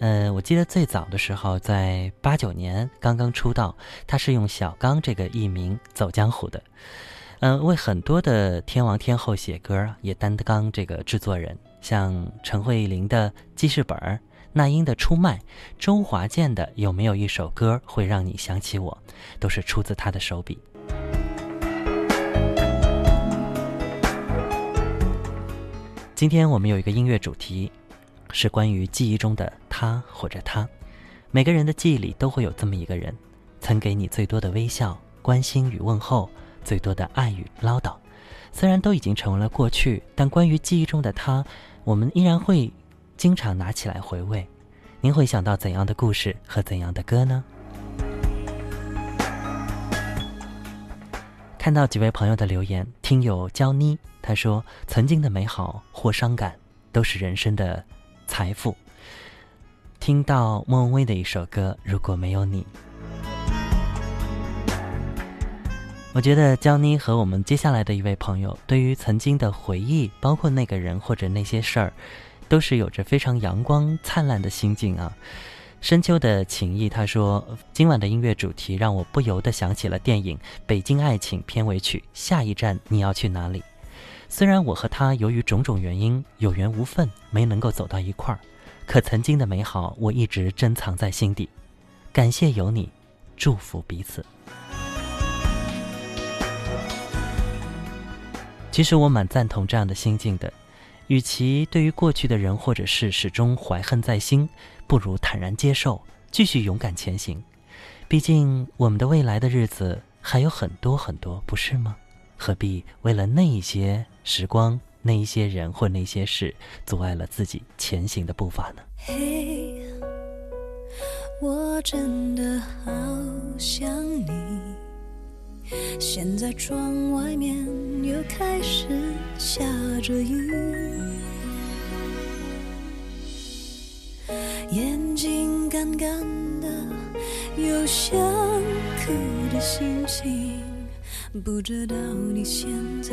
呃，我记得最早的时候，在八九年刚刚出道，他是用小刚这个艺名走江湖的。嗯，为很多的天王天后写歌，也担当这个制作人，像陈慧琳的记事本、那英的出卖、周华健的有没有一首歌会让你想起我，都是出自他的手笔。今天我们有一个音乐主题，是关于记忆中的他或者他。每个人的记忆里都会有这么一个人，曾给你最多的微笑、关心与问候，最多的爱与唠叨。虽然都已经成为了过去，但关于记忆中的他，我们依然会经常拿起来回味。您会想到怎样的故事和怎样的歌呢？看到几位朋友的留言，听友娇妮她说：“曾经的美好或伤感，都是人生的财富。”听到莫文蔚的一首歌《如果没有你》，我觉得娇妮和我们接下来的一位朋友，对于曾经的回忆，包括那个人或者那些事儿，都是有着非常阳光灿烂的心境啊。深秋的情谊，他说：“今晚的音乐主题让我不由得想起了电影《北京爱情》片尾曲《下一站你要去哪里》。虽然我和他由于种种原因有缘无分，没能够走到一块儿，可曾经的美好我一直珍藏在心底。感谢有你，祝福彼此。其实我蛮赞同这样的心境的，与其对于过去的人或者事始终怀恨在心。”不如坦然接受，继续勇敢前行。毕竟我们的未来的日子还有很多很多，不是吗？何必为了那一些时光、那一些人或那些事，阻碍了自己前行的步伐呢？嘿，我真的好想你。现在窗外面又开始下着雨。眼睛干干的，有想哭的心情，不知道你现在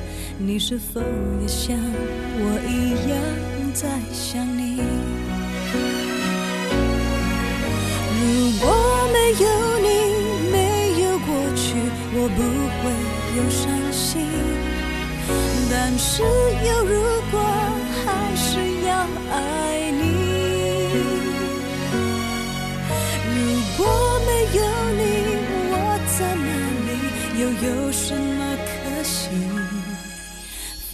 你是否也像我一样在想你？如果没有你，没有过去，我不会有伤心。但是有如果，还是要爱你。如果没有你，我在哪里又有什么？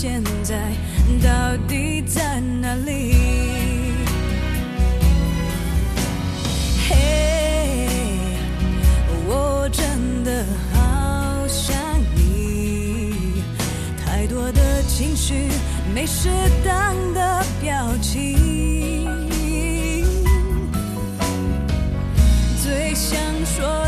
现在到底在哪里？嘿我真的好想你太多的情绪没适当的表情。最想说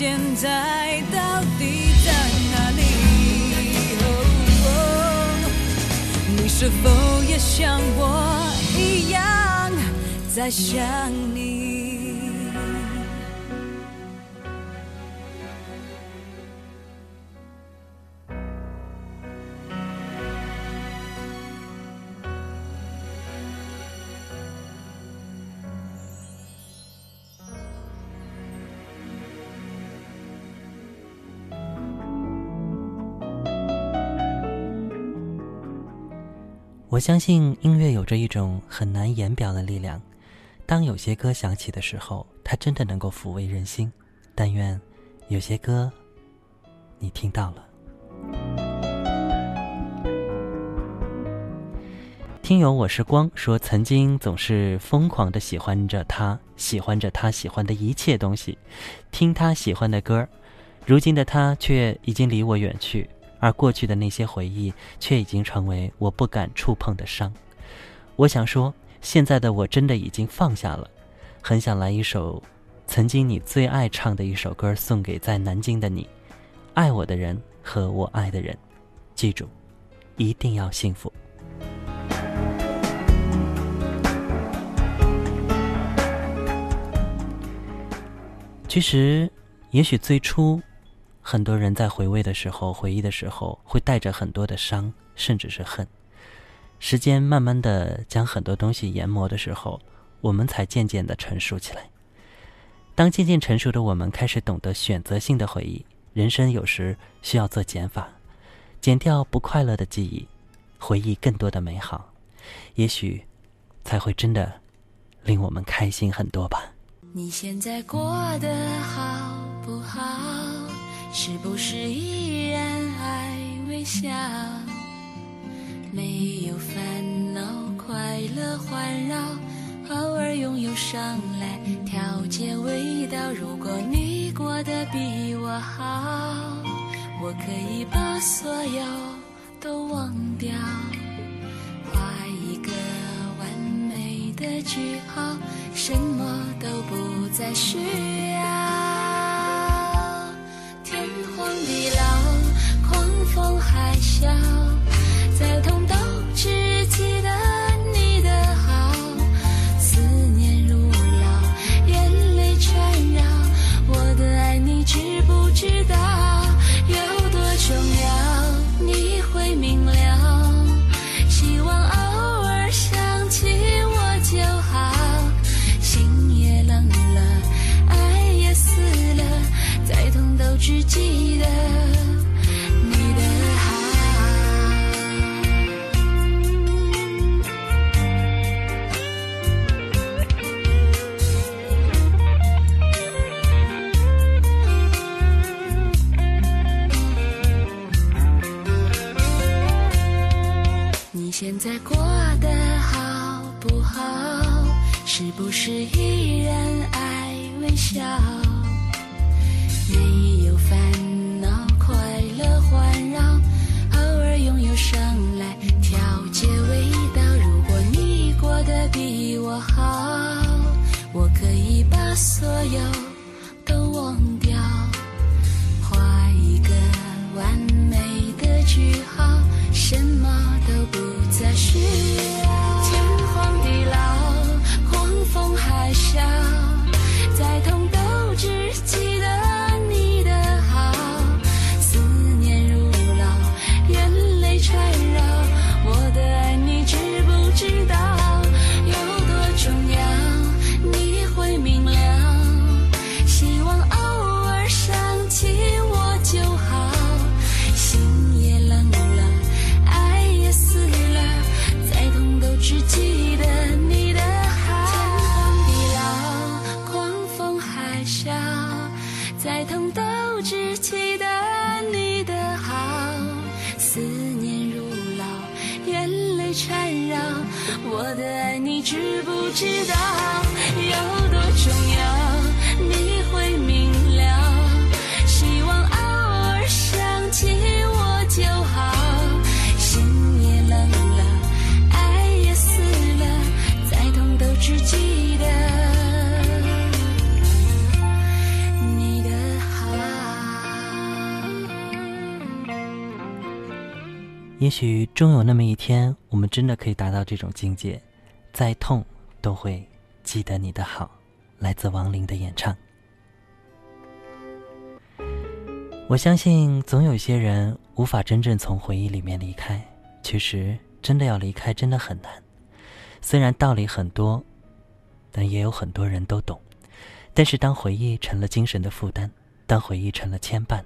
现在到底在哪里？你是否也像我一样在想你？我相信音乐有着一种很难言表的力量。当有些歌响起的时候，它真的能够抚慰人心。但愿有些歌你听到了。听友我是光说，曾经总是疯狂的喜欢着他，喜欢着他喜欢的一切东西，听他喜欢的歌如今的他却已经离我远去。而过去的那些回忆，却已经成为我不敢触碰的伤。我想说，现在的我真的已经放下了，很想来一首曾经你最爱唱的一首歌，送给在南京的你，爱我的人和我爱的人。记住，一定要幸福。其实，也许最初。很多人在回味的时候、回忆的时候，会带着很多的伤，甚至是恨。时间慢慢的将很多东西研磨的时候，我们才渐渐的成熟起来。当渐渐成熟的我们开始懂得选择性的回忆，人生有时需要做减法，减掉不快乐的记忆，回忆更多的美好，也许才会真的令我们开心很多吧。你现在过得好不好？是不是依然爱微笑？没有烦恼，快乐环绕，偶尔拥有伤来调节味道。如果你过得比我好，我可以把所有都忘掉，画一个完美的句号，什么都不再需要。笑。笑？没有烦恼，快乐环绕，偶尔拥有伤来调节味道。如果你过得比我好，我可以把所有也许终有那么一天，我们真的可以达到这种境界，再痛都会记得你的好。来自王林的演唱。我相信，总有些人无法真正从回忆里面离开。其实，真的要离开，真的很难。虽然道理很多，但也有很多人都懂。但是，当回忆成了精神的负担，当回忆成了牵绊，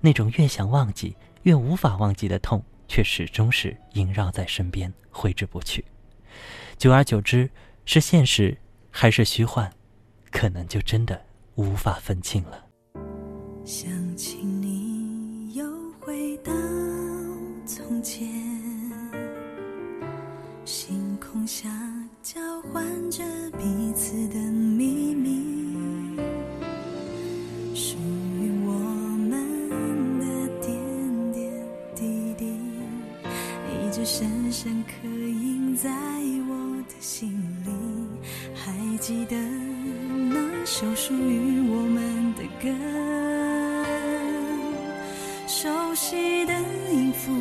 那种越想忘记越无法忘记的痛，却始终是萦绕在身边，挥之不去。久而久之，是现实还是虚幻，可能就真的无法分清了。想起你，又回到从前，星空下交换着彼此的秘密，深深刻印在我的心里。还记得那首属于我们的歌。熟悉的音符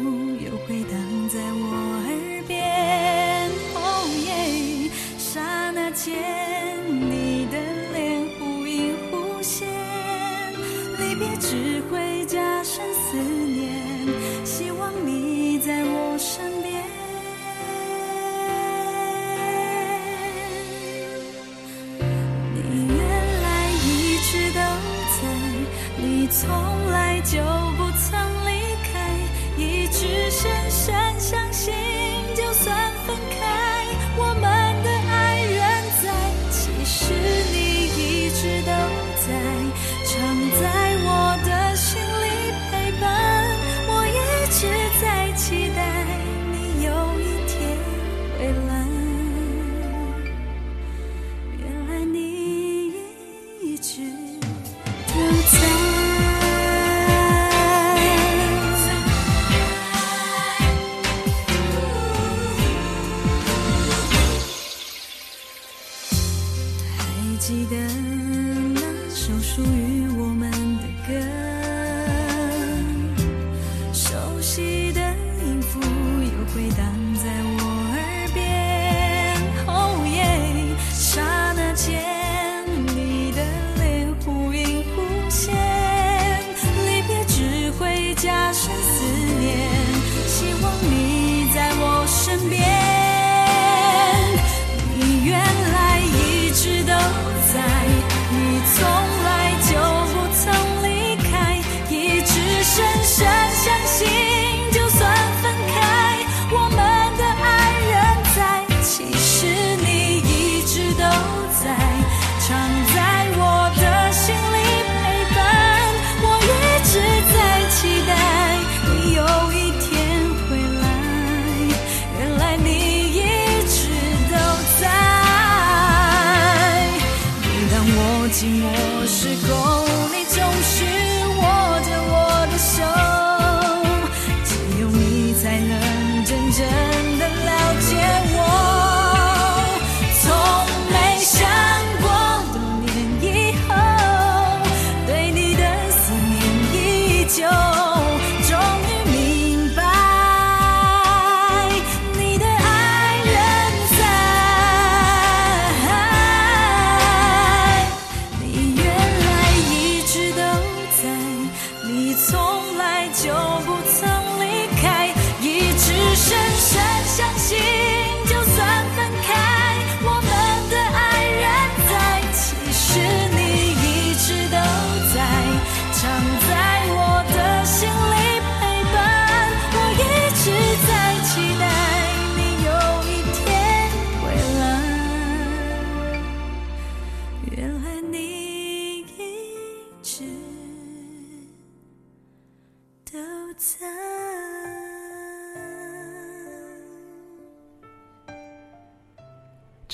又回荡在我耳边，哦耶！刹那间，在，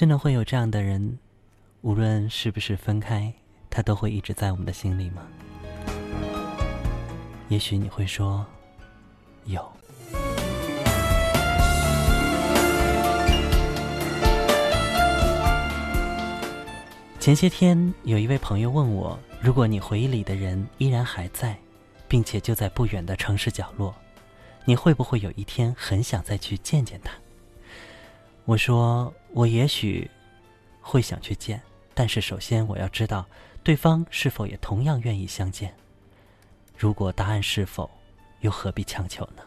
真的会有这样的人，无论是不是分开，他都会一直在我们的心里吗？也许你会说，有。前些天有一位朋友问我，如果你回忆里的人依然还在，并且就在不远的城市角落，你会不会有一天很想再去见见他？我说，我也许会想去见，但是首先我要知道对方是否也同样愿意相见。如果答案是否，又何必强求呢？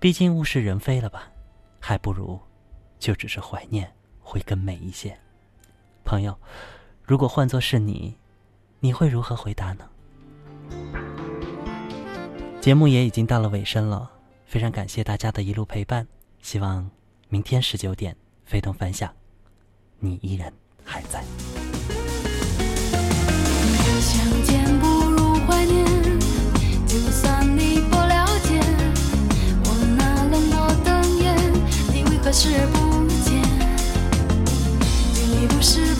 毕竟物是人非了吧，还不如就只是怀念会更美一些。朋友，如果换作是你，你会如何回答呢？节目也已经到了尾声了，非常感谢大家的一路陪伴。希望明天十九点，非同凡响，你依然还在。相见不如怀念，就算你不了解我那冷漠的眼，你为何视而不见？你不是